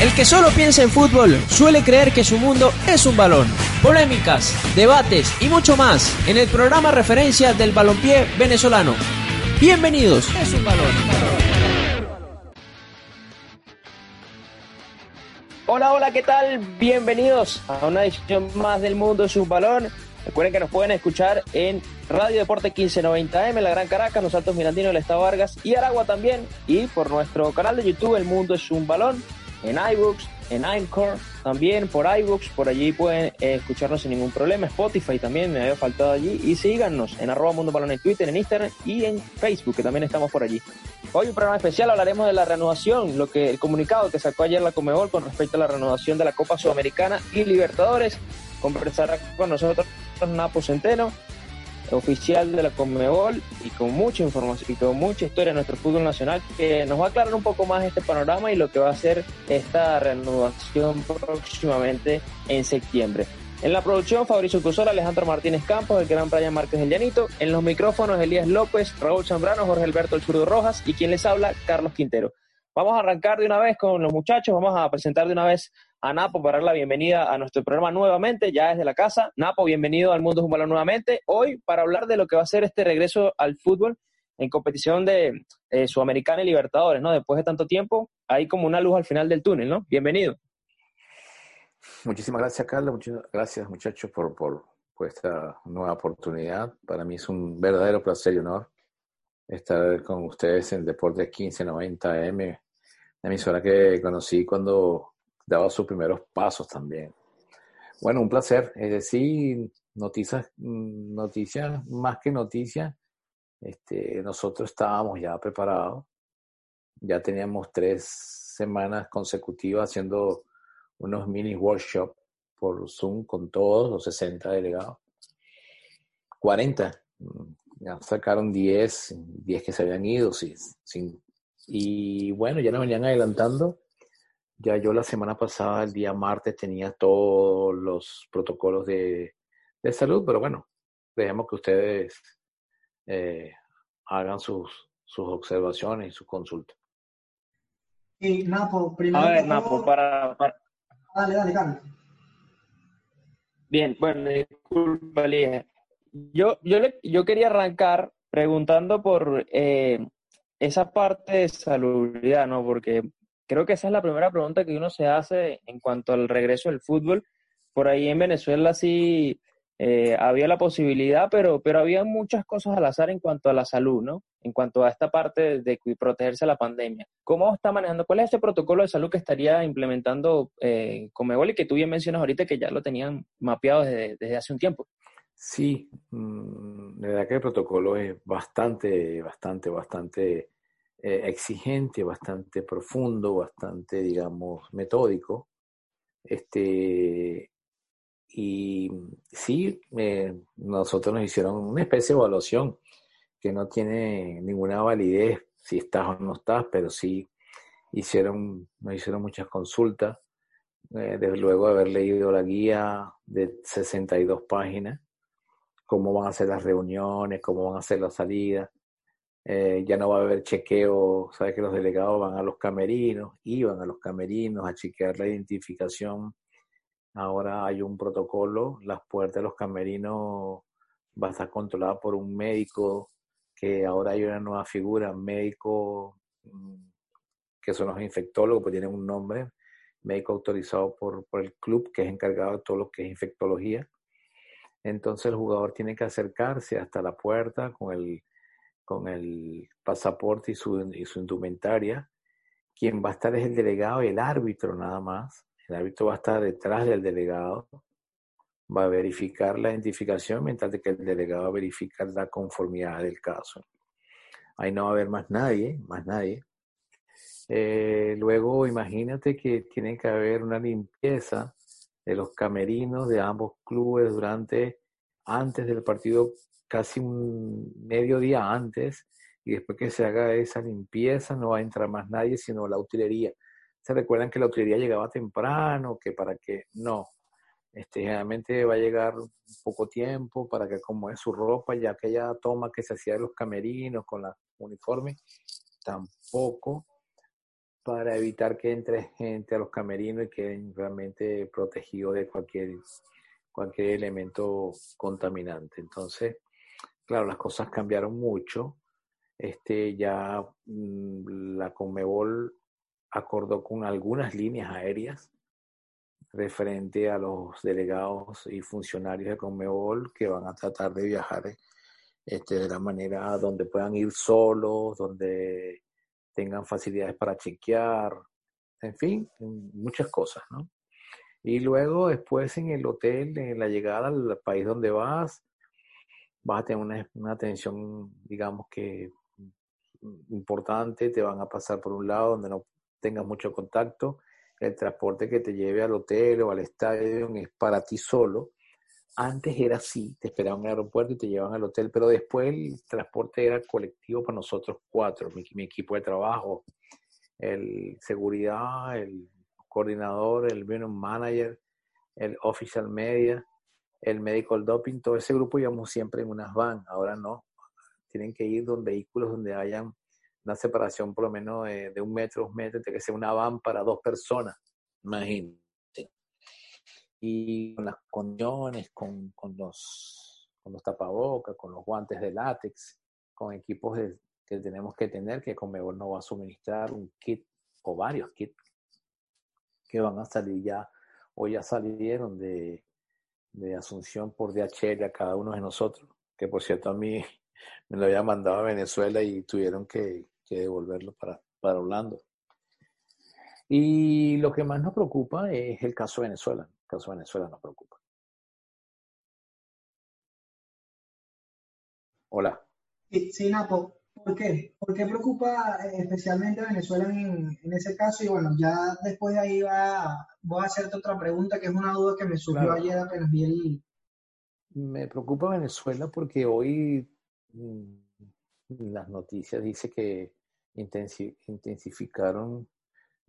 El que solo piensa en fútbol suele creer que su mundo es un balón. Polémicas, debates y mucho más en el programa referencia del balompié venezolano. Bienvenidos. Es un balón. Hola, hola, ¿qué tal? Bienvenidos a una edición más del Mundo es un balón. Recuerden que nos pueden escuchar en Radio Deporte 1590M, La Gran Caracas, Los Altos Mirandinos, el Estado Vargas y Aragua también. Y por nuestro canal de YouTube, El Mundo es un balón en iBooks, en Anchor, también por iBooks, por allí pueden eh, escucharnos sin ningún problema. Spotify también me había faltado allí. Y síganos en arroba Mundo Balón en Twitter, en Instagram y en Facebook, que también estamos por allí. Hoy un programa especial hablaremos de la renovación, lo que el comunicado que sacó ayer la Comebol con respecto a la renovación de la Copa Sudamericana y Libertadores. Conversará con nosotros Napo Centeno, oficial de la Conmebol y con mucha información y con mucha historia de nuestro fútbol nacional que nos va a aclarar un poco más este panorama y lo que va a ser esta renovación próximamente en septiembre. En la producción, Fabricio Cusol, Alejandro Martínez Campos, el gran Brian Márquez del Llanito. En los micrófonos, Elías López, Raúl Zambrano, Jorge Alberto El Zurdo Rojas y quien les habla, Carlos Quintero. Vamos a arrancar de una vez con los muchachos, vamos a presentar de una vez a Napo para dar la bienvenida a nuestro programa nuevamente, ya desde la casa. Napo, bienvenido al Mundo Fútbol nuevamente. Hoy para hablar de lo que va a ser este regreso al fútbol en competición de eh, Sudamericana y Libertadores, ¿no? Después de tanto tiempo, hay como una luz al final del túnel, ¿no? Bienvenido. Muchísimas gracias, Carlos. Muchas gracias, muchachos, por, por, por esta nueva oportunidad. Para mí es un verdadero placer y honor estar con ustedes en Deportes 1590M, la emisora que conocí cuando daba sus primeros pasos también. Bueno, un placer. Es decir, noticias, noticias más que noticias, este, nosotros estábamos ya preparados. Ya teníamos tres semanas consecutivas haciendo unos mini workshops por Zoom con todos los 60 delegados. 40. Ya sacaron 10, 10 que se habían ido, sin, sin y bueno, ya nos venían adelantando. Ya yo la semana pasada, el día martes, tenía todos los protocolos de, salud, pero bueno, dejemos que ustedes eh, hagan sus, sus observaciones y sus consultas. Y Napo, primero. A ver, Napo, para, Dale, dale, Carlos. Bien, bueno, disculpa, Lía. Yo, yo, yo quería arrancar preguntando por eh, esa parte de salubridad, ¿no? Porque creo que esa es la primera pregunta que uno se hace en cuanto al regreso del fútbol. Por ahí en Venezuela sí eh, había la posibilidad, pero, pero había muchas cosas al azar en cuanto a la salud, ¿no? En cuanto a esta parte de, protegerse a la pandemia. ¿Cómo está manejando? ¿Cuál es ese protocolo de salud que estaría implementando eh, y que tú bien mencionas ahorita que ya lo tenían mapeado desde, desde hace un tiempo? Sí, mm, de verdad que el protocolo es bastante, bastante, bastante eh, exigente, bastante profundo, bastante, digamos, metódico. Este, y sí, eh, nosotros nos hicieron una especie de evaluación que no tiene ninguna validez si estás o no estás, pero sí hicieron, nos hicieron muchas consultas, eh, desde luego de haber leído la guía de 62 páginas cómo van a ser las reuniones, cómo van a ser las salidas. Eh, ya no va a haber chequeo, sabes que los delegados van a los camerinos, iban a los camerinos a chequear la identificación. Ahora hay un protocolo, las puertas de los camerinos van a estar controladas por un médico, que ahora hay una nueva figura, médico, mm, que son los infectólogos, pues tienen un nombre, médico autorizado por, por el club, que es encargado de todo lo que es infectología entonces el jugador tiene que acercarse hasta la puerta con el, con el pasaporte y su, y su indumentaria. Quien va a estar es el delegado y el árbitro nada más. El árbitro va a estar detrás del delegado, va a verificar la identificación mientras que el delegado va a verificar la conformidad del caso. Ahí no va a haber más nadie, más nadie. Eh, luego imagínate que tiene que haber una limpieza de los camerinos de ambos clubes durante, antes del partido, casi un medio día antes, y después que se haga esa limpieza no va a entrar más nadie, sino la utilería. Se recuerdan que la utilería llegaba temprano, que para que no, este, generalmente va a llegar poco tiempo para que como es su ropa, ya aquella toma que se hacía de los camerinos con la uniforme, tampoco para evitar que entre gente a los camerinos y queden realmente protegidos de cualquier, cualquier elemento contaminante. Entonces, claro, las cosas cambiaron mucho. Este, ya mm, la Conmebol acordó con algunas líneas aéreas referente a los delegados y funcionarios de Conmebol que van a tratar de viajar este, de la manera donde puedan ir solos, donde tengan facilidades para chequear, en fin, muchas cosas, ¿no? Y luego después en el hotel, en la llegada al país donde vas, vas a tener una, una atención, digamos que importante, te van a pasar por un lado donde no tengas mucho contacto, el transporte que te lleve al hotel o al estadio es para ti solo. Antes era así, te esperaban en el aeropuerto y te llevaban al hotel, pero después el transporte era colectivo para nosotros cuatro, mi, equipo de trabajo, el seguridad, el coordinador, el manager, el official media, el medical doping, todo ese grupo íbamos siempre en unas van, ahora no, tienen que ir con vehículos donde hayan una separación por lo menos de, un metro, dos metros, tiene que ser una van para dos personas, imagínate. Y con las condiciones, con, con, los, con los tapabocas, con los guantes de látex, con equipos que tenemos que tener, que Conmebol no va a suministrar un kit o varios kits que van a salir ya o ya salieron de, de Asunción por DHL a cada uno de nosotros, que por cierto a mí me lo había mandado a Venezuela y tuvieron que, devolverlo para, para Orlando. Y lo que más nos preocupa es el caso de Venezuela. El caso de Venezuela nos preocupa. Hola. Sí, Napo, ¿por qué? ¿Por qué preocupa eh, especialmente Venezuela en, en, ese caso? Y bueno, ya después de ahí va, voy a hacerte otra pregunta que es una duda que me surgió ayer apenas vi el... Me preocupa Venezuela porque hoy mm, las noticias dice que intensificaron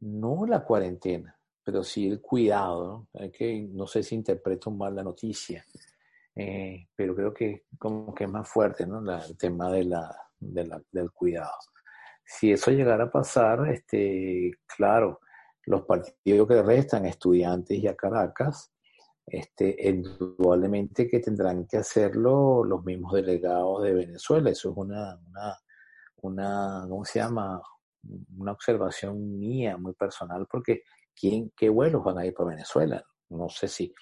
no la cuarentena, pero sí el cuidado. ¿no? que, no sé si interpreto mal la noticia, eh, pero creo que como que es más fuerte ¿no? el tema de la, del cuidado. Si eso llegara a pasar, este, claro, los partidos que restan, estudiantes y a Caracas, este, indudablemente que tendrán que hacerlo los mismos delegados de Venezuela. Eso es una, una una, ¿cómo se llama? Una observación mía muy personal, porque ¿quién, ¿qué vuelos van a ir para Venezuela? No sé si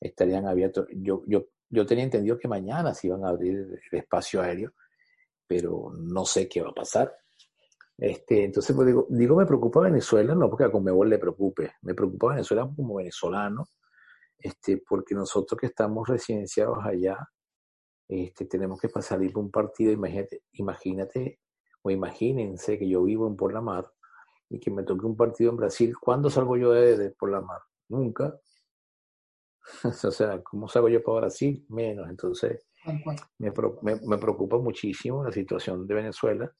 estarían abiertos. Yo, yo, yo tenía entendido que mañana se iban a abrir el espacio aéreo, pero no sé qué va a pasar. Este, entonces, pues digo, digo, me preocupa Venezuela, no porque a Conmebol le preocupe, me preocupa Venezuela como venezolano, este, porque nosotros que estamos residenciados allá, este, tenemos que salir por un partido, imagínate, imagínate o imagínense que yo vivo en Por la Mar y que me toque un partido en Brasil. ¿Cuándo salgo yo de, Por la Mar? Nunca. o sea, ¿cómo salgo yo para Brasil? Menos. Entonces, me, me, preocupa muchísimo la situación de Venezuela.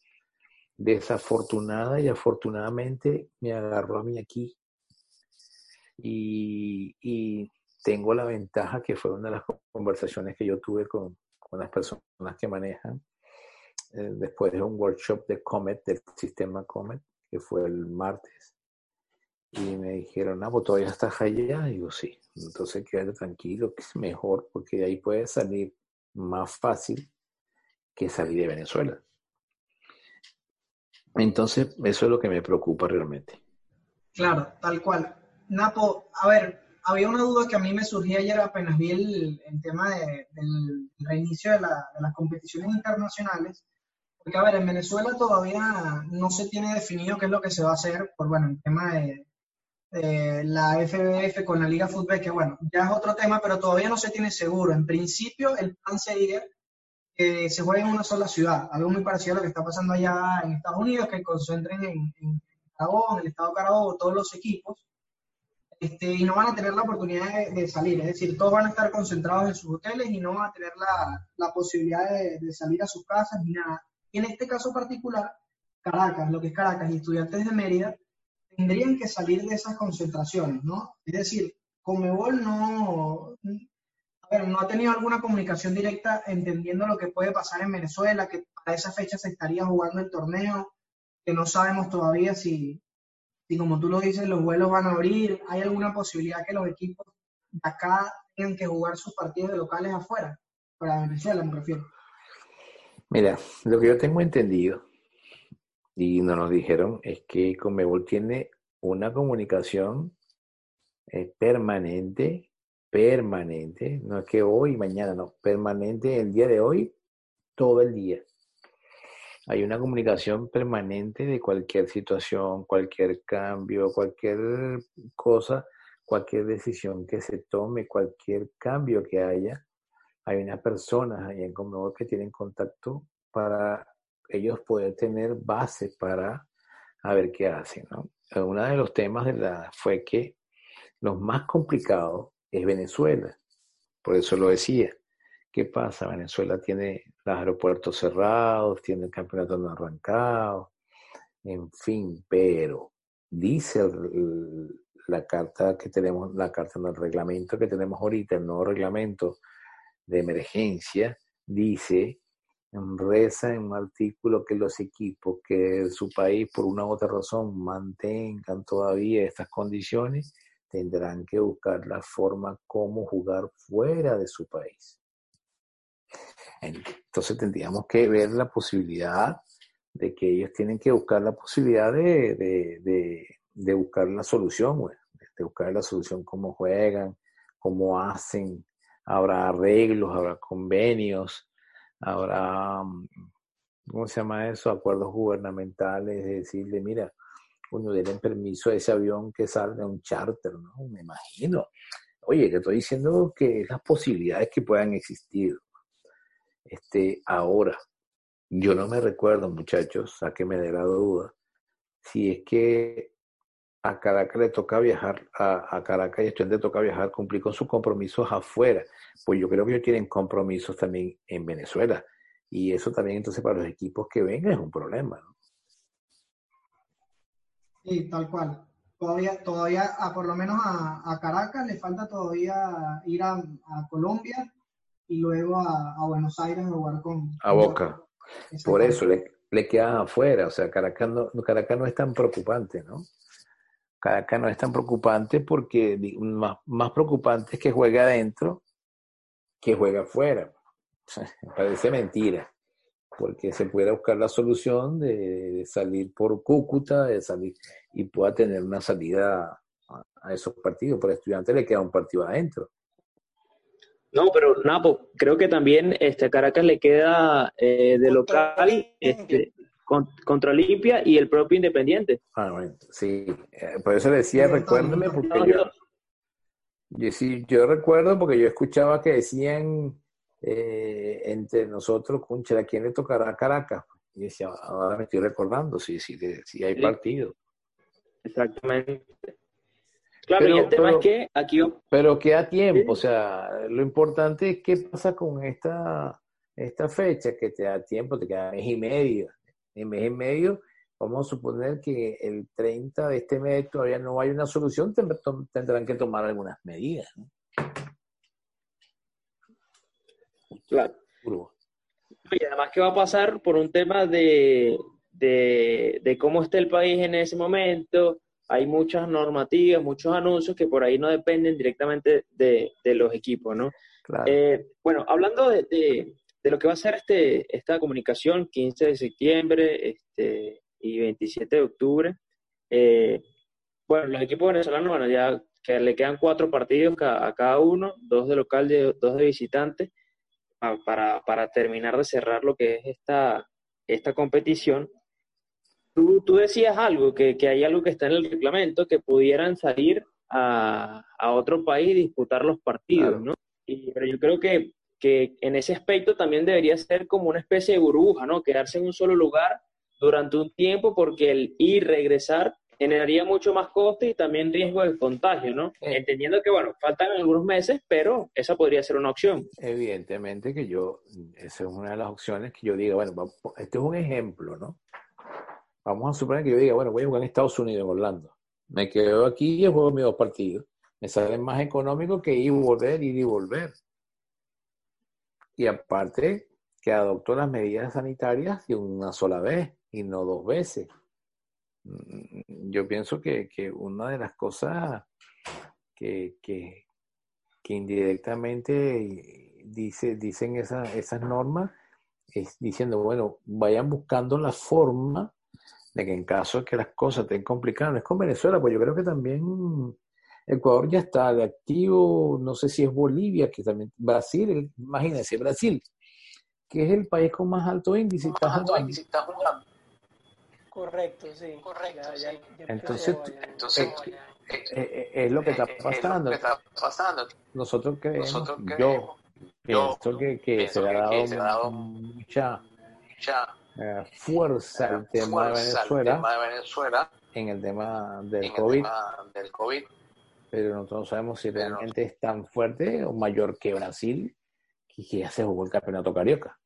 Desafortunada y afortunadamente me agarró a mí aquí. Y, y tengo la ventaja que fue una de las conversaciones que yo tuve con, con las personas que manejan eh, después de un workshop de Comet, del sistema Comet, que fue el martes. Y me dijeron, ah, pues todavía estás allá. Y digo, sí. Entonces quédate tranquilo, que es mejor, porque de ahí puedes salir más fácil que salir de Venezuela. Entonces, eso es lo que me preocupa realmente. Claro, tal cual. Napo, a ver, había una duda que a mí me surgía ayer apenas vi el, tema del reinicio de, de, las competiciones internacionales porque, a ver, en Venezuela todavía no se tiene definido qué es lo que se va a hacer por, bueno, el tema de, la FBF con la Liga Fútbol, que, bueno, ya es otro tema, pero todavía no se tiene seguro. En principio, el plan sería que se juegue en una sola ciudad, algo muy parecido a lo que está pasando allá en Estados Unidos, que concentren en, en Carabobo, en el estado de Carabobo, todos los equipos, este, y no van a tener la oportunidad de, salir, es decir, todos van a estar concentrados en sus hoteles y no van a tener la, la posibilidad de, de, salir a sus casas ni nada. Y en este caso particular, Caracas, lo que es Caracas y estudiantes de Mérida, tendrían que salir de esas concentraciones, ¿no? Es decir, Comebol no, no ha tenido alguna comunicación directa entendiendo lo que puede pasar en Venezuela, que para esa fecha se estaría jugando el torneo, que no sabemos todavía si, si como tú lo dices, los vuelos van a abrir, ¿hay alguna posibilidad que los equipos de acá tengan que jugar sus partidos de locales afuera? Para Venezuela, me refiero. Mira, lo que yo tengo entendido y nos lo dijeron es que Conmebol tiene una comunicación eh, permanente, permanente, no es que hoy mañana, no, permanente el día de hoy, todo el día. Hay una comunicación permanente de cualquier situación, cualquier cambio, cualquier cosa, cualquier decisión que se tome, cualquier cambio que haya. Hay unas personas ahí en Conmebol que tienen contacto para ellos poder tener base para a ver qué hacen. ¿no? Uno de los temas de la, fue que lo más complicado es Venezuela. Por eso lo decía. ¿Qué pasa? Venezuela tiene los aeropuertos cerrados, tiene el campeonato no arrancado, en fin, pero dice la carta que tenemos, la carta del reglamento que tenemos ahorita, el nuevo reglamento de emergencia, dice, reza en un artículo que los equipos que su país por una u otra razón mantengan todavía estas condiciones, tendrán que buscar la forma como jugar fuera de su país. Entonces tendríamos que ver la posibilidad de que ellos tienen que buscar la posibilidad de, buscar la solución, de buscar la solución, cómo juegan, cómo hacen, habrá arreglos, habrá convenios, habrá, ¿cómo se llama eso? Acuerdos gubernamentales, de decirle, mira, uno den permiso a ese avión que salga un charter, ¿no? Me imagino. Oye, que estoy diciendo que las posibilidades que puedan existir. Este, ahora, yo no me recuerdo, muchachos, sáqueme de la duda, si es que a Caracas le toca viajar, a, Caracas y a le toca viajar, cumplir con sus compromisos afuera. Pues yo creo que ellos tienen compromisos también en Venezuela. Y eso también entonces para los equipos que vengan es un problema. ¿no? Sí, tal cual. Todavía, todavía a, por lo menos a, Caracas le falta todavía ir a, Colombia y luego a, Buenos Aires a jugar con... A Boca. Por eso le, le queda afuera. O sea, Caracas no, Caracas no es tan preocupante, ¿no? Caracas no es tan preocupante porque más, más preocupante es que juega adentro que juega afuera. parece mentira porque se puede buscar la solución de, salir por Cúcuta, de salir y pueda tener una salida a, esos partidos. Por estudiante le queda un partido adentro. No, pero Napo, creo que también este Caracas le queda eh, de local este, contra Olimpia y el propio Independiente. Ah, bueno, sí. Eh, por eso le decía, recuérdame, porque yo, yo, sí, yo recuerdo porque yo escuchaba que decían eh, entre nosotros, ¿a quién le tocará Caracas? Y decía, ahora me estoy recordando, si sí, sí, hay partido. Exactamente. Claro, pero, y el tema es que aquí... Pero queda tiempo, o sea, lo importante es qué pasa con esta, esta fecha, que te da tiempo, te queda mes y medio. En mes y medio, vamos a suponer que el 30 de este mes todavía no hay una solución, tendrán que tomar algunas medidas. ¿no? Claro. Y además que va a pasar por un tema de, de, cómo está el país en ese momento. Hay muchas normativas, muchos anuncios que por ahí no dependen directamente de, los equipos, ¿no? Eh, bueno, hablando de, de, lo que va a ser este, esta comunicación, 15 de septiembre este, y 27 de octubre, eh, bueno, los equipos venezolanos, bueno, ya que le quedan cuatro partidos a cada uno, dos de local, dos de visitante para, para, terminar de cerrar lo que es esta, esta competición, tú, tú decías algo, que, que, hay algo que está en el reglamento, que pudieran salir a, a otro país y disputar los partidos, ¿no? Y, pero yo creo que, que en ese aspecto también debería ser como una especie de burbuja, ¿no? Quedarse en un solo lugar durante un tiempo porque el ir regresar generaría mucho más coste y también riesgo de contagio, ¿no? Entendiendo que, bueno, faltan algunos meses, pero esa podría ser una opción. Evidentemente que yo, esa es una de las opciones que yo diga, bueno, este es un ejemplo, ¿no? Vamos a suponer que yo diga, bueno, voy a jugar en Estados Unidos, en Orlando. Me quedo aquí y juego mis dos partidos. Me sale más económico que ir y volver, ir y volver. Y aparte, que adoptó las medidas sanitarias de una sola vez y no dos veces. Mm, yo pienso que, que una de las cosas que, que, que indirectamente dice, dicen esa, esas normas es diciendo, bueno, vayan buscando la forma de que en caso de que las cosas estén complicadas, no es con Venezuela, pues yo creo que también Ecuador ya está de activo, no sé si es Bolivia, que también Brasil, imagínense, Brasil, que es el país con más alto índice, está jugando. Correcto, sí. Correcto. entonces, entonces eh, eh, es lo que está pasando. Nosotros creemos, yo pienso que, que se ha dado, mucha, eh, fuerza al tema, de Venezuela, en el tema del, COVID, Pero nosotros no sabemos si realmente es tan fuerte o mayor que Brasil, que ya se jugó el campeonato carioca.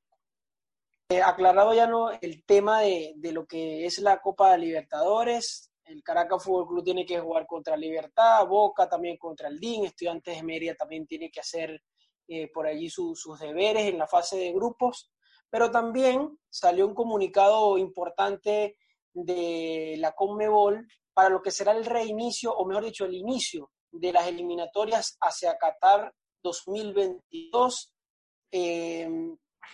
Eh, aclarado ya no el tema de, de, lo que es la Copa de Libertadores. El Caracas Fútbol Club tiene que jugar contra Libertad, Boca también contra el DIN, Estudiantes de Mérida también tiene que hacer eh, por allí sus deberes en la fase de grupos. Pero también salió un comunicado importante de la Conmebol para lo que será el reinicio, o mejor dicho, el inicio de las eliminatorias hacia Qatar 2022. Eh,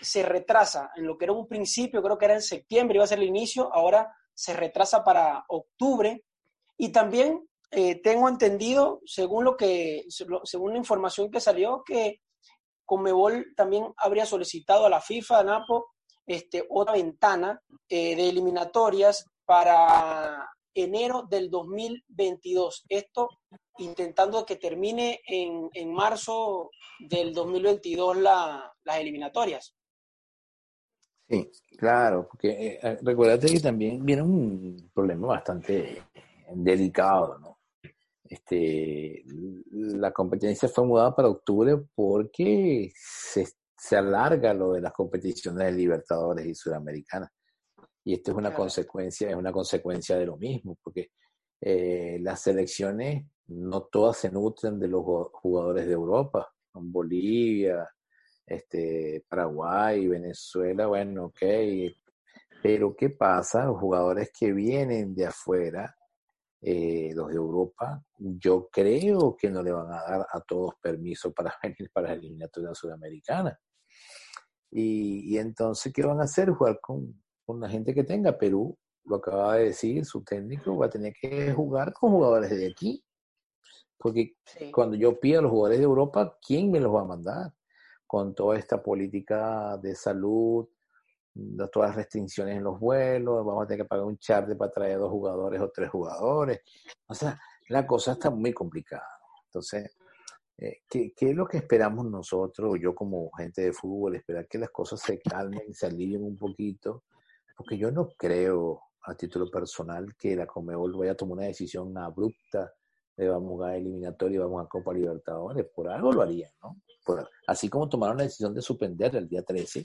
se retrasa en lo que era un principio, creo que era en septiembre, iba a ser el inicio, ahora se retrasa para octubre. Y también eh, tengo entendido, según lo que, según la información que salió, que Conmebol también habría solicitado a la FIFA, Napo, este, otra ventana eh, de eliminatorias para enero del 2022. Esto intentando que termine en, en marzo del 2022 la, las eliminatorias. Sí, claro, porque eh, recuérdate que también viene un problema bastante delicado, ¿no? Este, la competencia fue mudada para octubre porque se, se alarga lo de las competiciones de Libertadores y Sudamericanas. Y esto es una consecuencia, es una consecuencia de lo mismo, porque eh, las selecciones no todas se nutren de los jugadores de Europa. Bolivia, este, Paraguay, Venezuela, bueno, ok. Pero ¿qué pasa? Los jugadores que vienen de afuera, eh, los de Europa, yo creo que no le van a dar a todos permiso para venir para la eliminatoria sudamericana. Y, y entonces, ¿qué van a hacer? Jugar con, con la gente que tenga. Perú, lo acaba de decir, su técnico va a tener que jugar con jugadores de aquí. Porque cuando yo pido a los jugadores de Europa, ¿quién me los va a mandar? con toda esta política de salud, todas las restricciones en los vuelos, vamos a tener que pagar un charter para traer dos jugadores o tres jugadores. O sea, la cosa está muy complicada. Entonces, eh, ¿qué, ¿qué, es lo que esperamos nosotros, yo como gente de fútbol, esperar que las cosas se calmen se alivien un poquito? Porque yo no creo, a título personal, que la Comebol vaya a tomar una decisión abrupta de vamos a eliminatoria y vamos a Copa Libertadores. Por algo lo harían, ¿no? así como tomaron la decisión de suspender el día 13,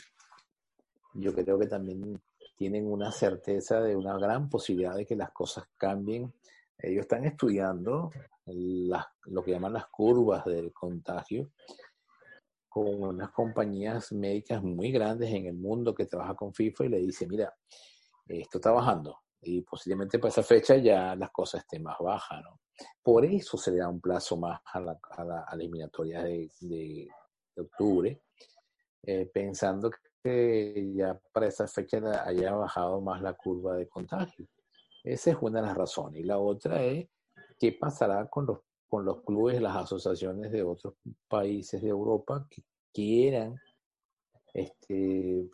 yo creo que también tienen una certeza de una gran posibilidad de que las cosas cambien. Ellos están estudiando lo que llaman las curvas del contagio con unas compañías médicas muy grandes en el mundo que trabaja con FIFA y le dice, mira, esto está bajando y posiblemente para esa fecha ya las cosas estén más bajas, ¿no? Por eso se le da un plazo más a la, a la, eliminatoria de, de, octubre, eh, pensando que ya para esa fecha haya bajado más la curva de contagio. Esa es una de las razones. Y la otra es qué pasará con los, con los clubes, las asociaciones de otros países de Europa que quieran este,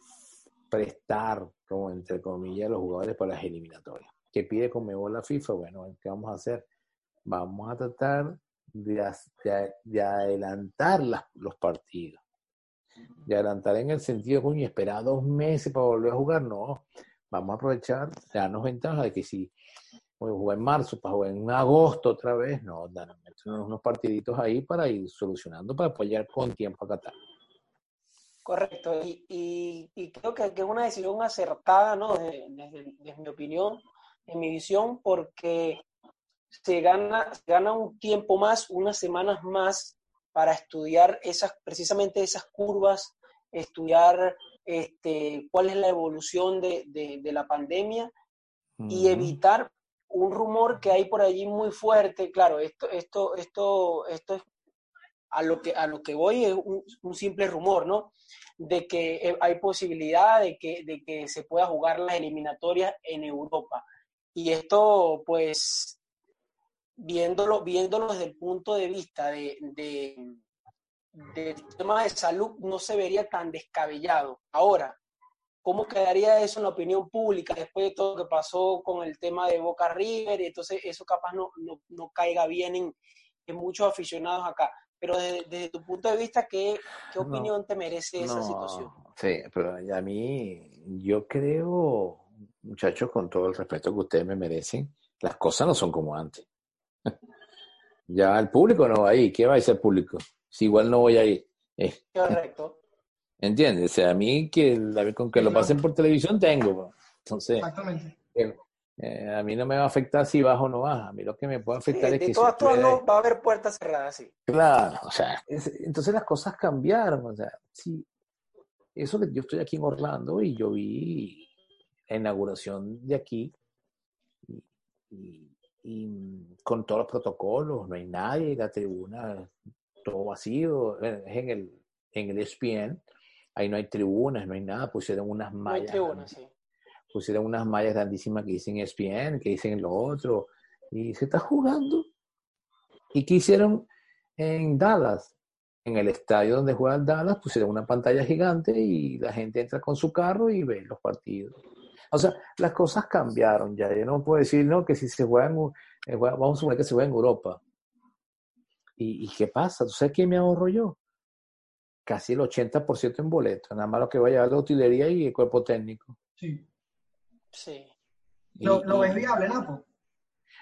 prestar, como entre comillas, los jugadores para las eliminatorias. ¿Qué pide Conmebol la FIFA? Bueno, ¿qué vamos a hacer? vamos a tratar de, de, adelantar los partidos. De adelantar en el sentido, coño, esperar dos meses para volver a jugar, no. Vamos a aprovechar, darnos ventaja de que si voy jugar en marzo, para jugar en agosto otra vez, no, unos partiditos ahí para ir solucionando, para apoyar con tiempo a Qatar. Correcto, y, y, creo que, es una decisión acertada, ¿no? Desde, desde mi opinión, en mi visión, porque se gana, gana un tiempo más, unas semanas más para estudiar esas, precisamente esas curvas, estudiar este, cuál es la evolución de, de, la pandemia y evitar un rumor que hay por allí muy fuerte, claro, esto, esto, esto, esto es a lo que, a lo que voy es un, simple rumor, ¿no? De que eh, hay posibilidad de que, de que se pueda jugar las eliminatorias en Europa. Y esto, pues, viéndolo, viéndolo desde el punto de vista de, de, del tema de salud, no se vería tan descabellado. Ahora, ¿cómo quedaría eso en la opinión pública después de todo lo que pasó con el tema de Boca River? Y entonces eso capaz no, no, no caiga bien en, en muchos aficionados acá. Pero desde, tu punto de vista, ¿qué, qué opinión te merece esa situación? Sí, pero a mí, yo creo, muchachos, con todo el respeto que ustedes me merecen, las cosas no son como antes. ya el público no va ahí. ¿Qué va a ser público? Si igual no voy ahí. Eh. Correcto. ¿Entiendes? O sea, a mí que con que lo pasen por televisión tengo. Entonces, Exactamente. Eh, eh, a mí no me va a afectar si bajo o no baja. A mí lo que me puede afectar es que. De todas formas, no va a haber puertas cerradas, sí. Claro, o sea, entonces las cosas cambiaron. O sea, sí. Eso que yo estoy aquí en Orlando y yo vi la inauguración de aquí y, con todos los protocolos, no hay nadie, la tribuna todo vacío, es en el, en el ESPN, ahí no hay tribunas, no hay nada, pusieron unas mallas. No hay tribunas, sí pusieron unas mallas grandísimas que dicen ESPN, que dicen lo otro, y se está jugando. ¿Y qué hicieron en Dallas? En el estadio donde juega el Dallas pusieron una pantalla gigante y la gente entra con su carro y ve los partidos. O sea, las cosas cambiaron ya. Yo no puedo decir, no, que si se juega en, eh, vamos a suponer que se juega en Europa. ¿Y, qué pasa? ¿Tú sabes qué me ahorro yo? Casi el 80% en boleto. Nada más lo que va a llevar la utilería y el cuerpo técnico. Sí. Sí. ¿Lo, ves viable, Napo?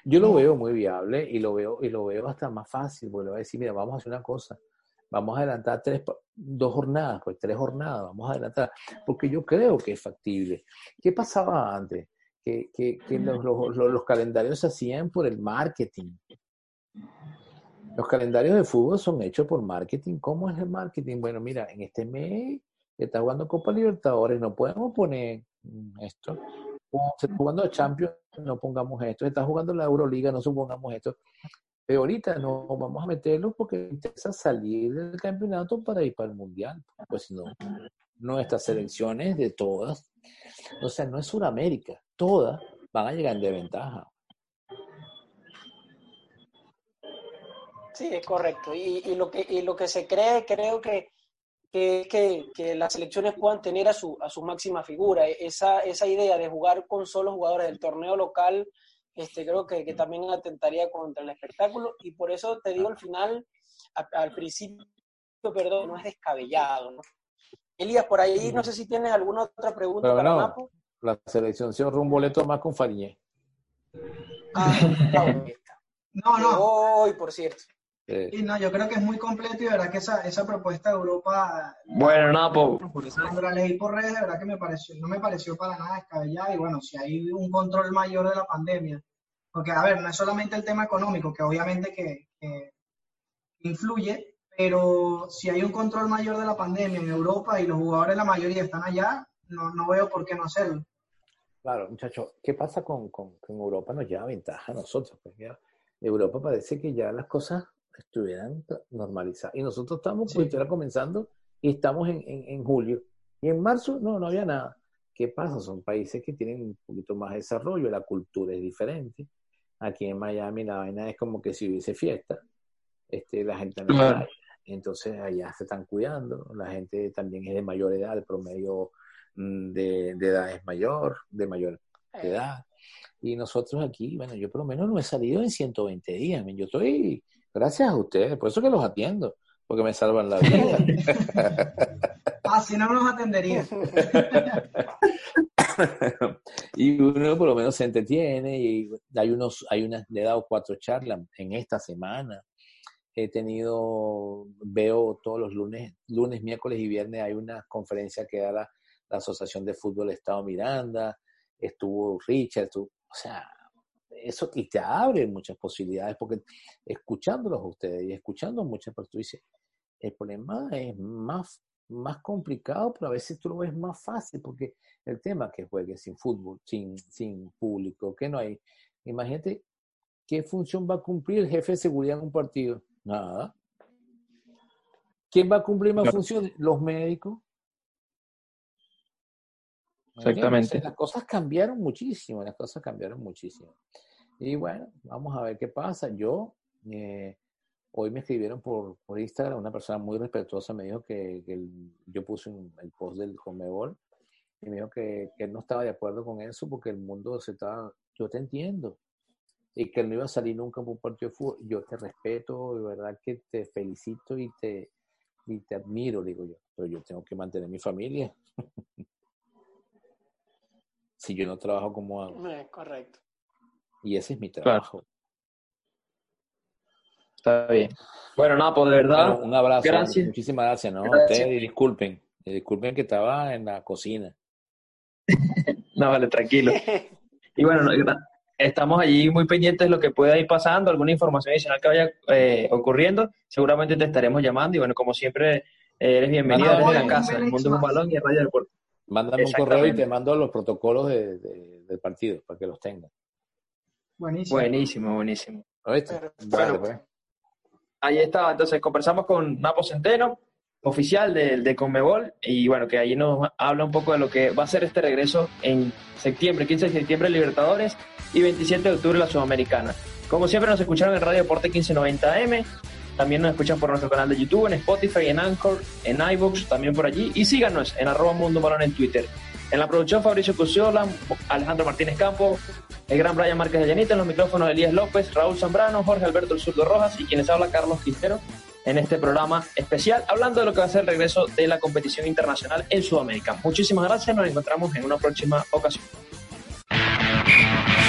Yo lo veo muy viable y lo veo, y lo veo hasta más fácil, porque le voy a decir, mira, vamos a hacer una cosa, vamos a adelantar tres, dos jornadas, pues tres jornadas, vamos a adelantar, porque yo creo que es factible. ¿Qué pasaba antes? Que, que, que los, los, los, calendarios se hacían por el marketing. Los calendarios de fútbol son hechos por marketing. ¿Cómo es el marketing? Bueno, mira, en este mes está jugando Copa Libertadores, no podemos poner esto se está jugando a Champions, no pongamos esto. Se está jugando la Euroliga, no supongamos esto. Pero ahorita no vamos a meterlo porque interesa salir del campeonato para ir para el mundial. Pues no, nuestras selecciones de todas, o sea, no es Sudamérica, todas van a llegar de ventaja. Sí, es correcto. Y, y, lo que, y lo que se cree, creo que que, que, las selecciones puedan tener a su, a su máxima figura. E, esa, esa idea de jugar con solo jugadores del torneo local, este, creo que, que también atentaría contra el espectáculo. Y por eso te digo al final, al principio, perdón, no es descabellado. ¿no? Elías, por ahí no sé si tienes alguna otra pregunta para Mapo. La selección se ahorró un boleto más con Fariñez. Ah, no, no. Hoy, por cierto. Sí, no, yo creo que es muy completo y de verdad que esa, esa propuesta de Europa. Bueno, no, pues. Cuando la leí por redes, de verdad que me pareció, no me pareció para nada descabellada y bueno, si hay un control mayor de la pandemia, porque a ver, no es solamente el tema económico, que obviamente que, influye, pero si hay un control mayor de la pandemia en Europa y los jugadores, la mayoría están allá, no, no veo por qué no hacerlo. Claro, muchachos, ¿qué pasa con, con, Europa? Nos lleva ventaja a nosotros. Pues Europa parece que ya las cosas estuvieran normalizadas. Y nosotros estamos pues, comenzando y estamos en, en, julio. Y en marzo no, no había nada. ¿Qué pasa? Son países que tienen un poquito más desarrollo, la cultura es diferente. Aquí en Miami la vaina es como que si hubiese fiesta. Este, la gente no Entonces allá se están cuidando. La gente también es de mayor edad, el promedio mm, de, de edad es mayor, de mayor eh. edad. Y nosotros aquí, bueno, yo por lo menos no he salido en 120 días. Yo estoy Gracias a ustedes, por eso que los atiendo, porque me salvan la vida. ah, si no, nos atendería. y uno por lo menos se entretiene y hay unos, hay unas, le he dado cuatro charlas en esta semana. He tenido, veo todos los lunes, lunes, miércoles y viernes hay una conferencia que da la, Asociación de Fútbol Estado Miranda, estuvo Richard, o sea, eso y te abre muchas posibilidades, porque escuchándolos a ustedes y escuchando muchas personas, tú dices, el problema es más, más complicado, pero a veces tú lo ves más fácil, porque el tema que juegues sin fútbol, sin, sin público, que no hay imagínate qué función va a cumplir el jefe de seguridad en un partido. Nada. ¿Quién va a cumplir más funciones? Los médicos. Exactamente. Las cosas cambiaron muchísimo, las cosas cambiaron muchísimo. Y bueno, vamos a ver qué pasa. Yo, eh, hoy me escribieron por, por, Instagram, una persona muy respetuosa me dijo que, yo puse el post del Comebol y me dijo que, que, él no estaba de acuerdo con eso porque el mundo se estaba, yo te entiendo, y que él no iba a salir nunca por un partido de fútbol. Yo te respeto, de verdad que te felicito y te, y te admiro, digo yo, pero yo tengo que mantener mi familia. si yo no trabajo como hago. Correcto. Y ese es mi trabajo. Está bien. Bueno, nada, pues de verdad. un abrazo. Gracias. Muchísimas gracias, ¿no? Ustedes disculpen. Disculpen que estaba en la cocina. no, vale, tranquilo. Y bueno, estamos allí muy pendientes de lo que pueda ir pasando, alguna información adicional que vaya eh, ocurriendo. Seguramente te estaremos llamando y bueno, como siempre, eh, eres bienvenido desde la casa, el mundo es un balón y el Radio Deporte. Mándame un correo y te mando los protocolos de, del partido para que los tengas. Buenísimo. Buenísimo, buenísimo. Bueno, pues. Ahí está, entonces conversamos con Napo Centeno, oficial de, de Conmebol, y bueno, que ahí nos habla un poco de lo que va a ser este regreso en septiembre, 15 de septiembre Libertadores y 27 de octubre la Sudamericana. Como siempre nos escucharon en Radio Deporte 1590M, también nos escuchan por nuestro canal de YouTube, en Spotify, en Anchor, en iVoox, también por allí, y síganos en arroba Mundo Balón en Twitter. En la producción Fabricio Cusiola, Alejandro Martínez Campos, el gran Brian Márquez de Llanita, en los micrófonos Elías López, Raúl Zambrano, Jorge Alberto El Zurdo Rojas y quienes habla Carlos Quintero en este programa especial hablando de lo que va a ser el regreso de la competición internacional en Sudamérica. Muchísimas gracias, nos encontramos en una próxima ocasión.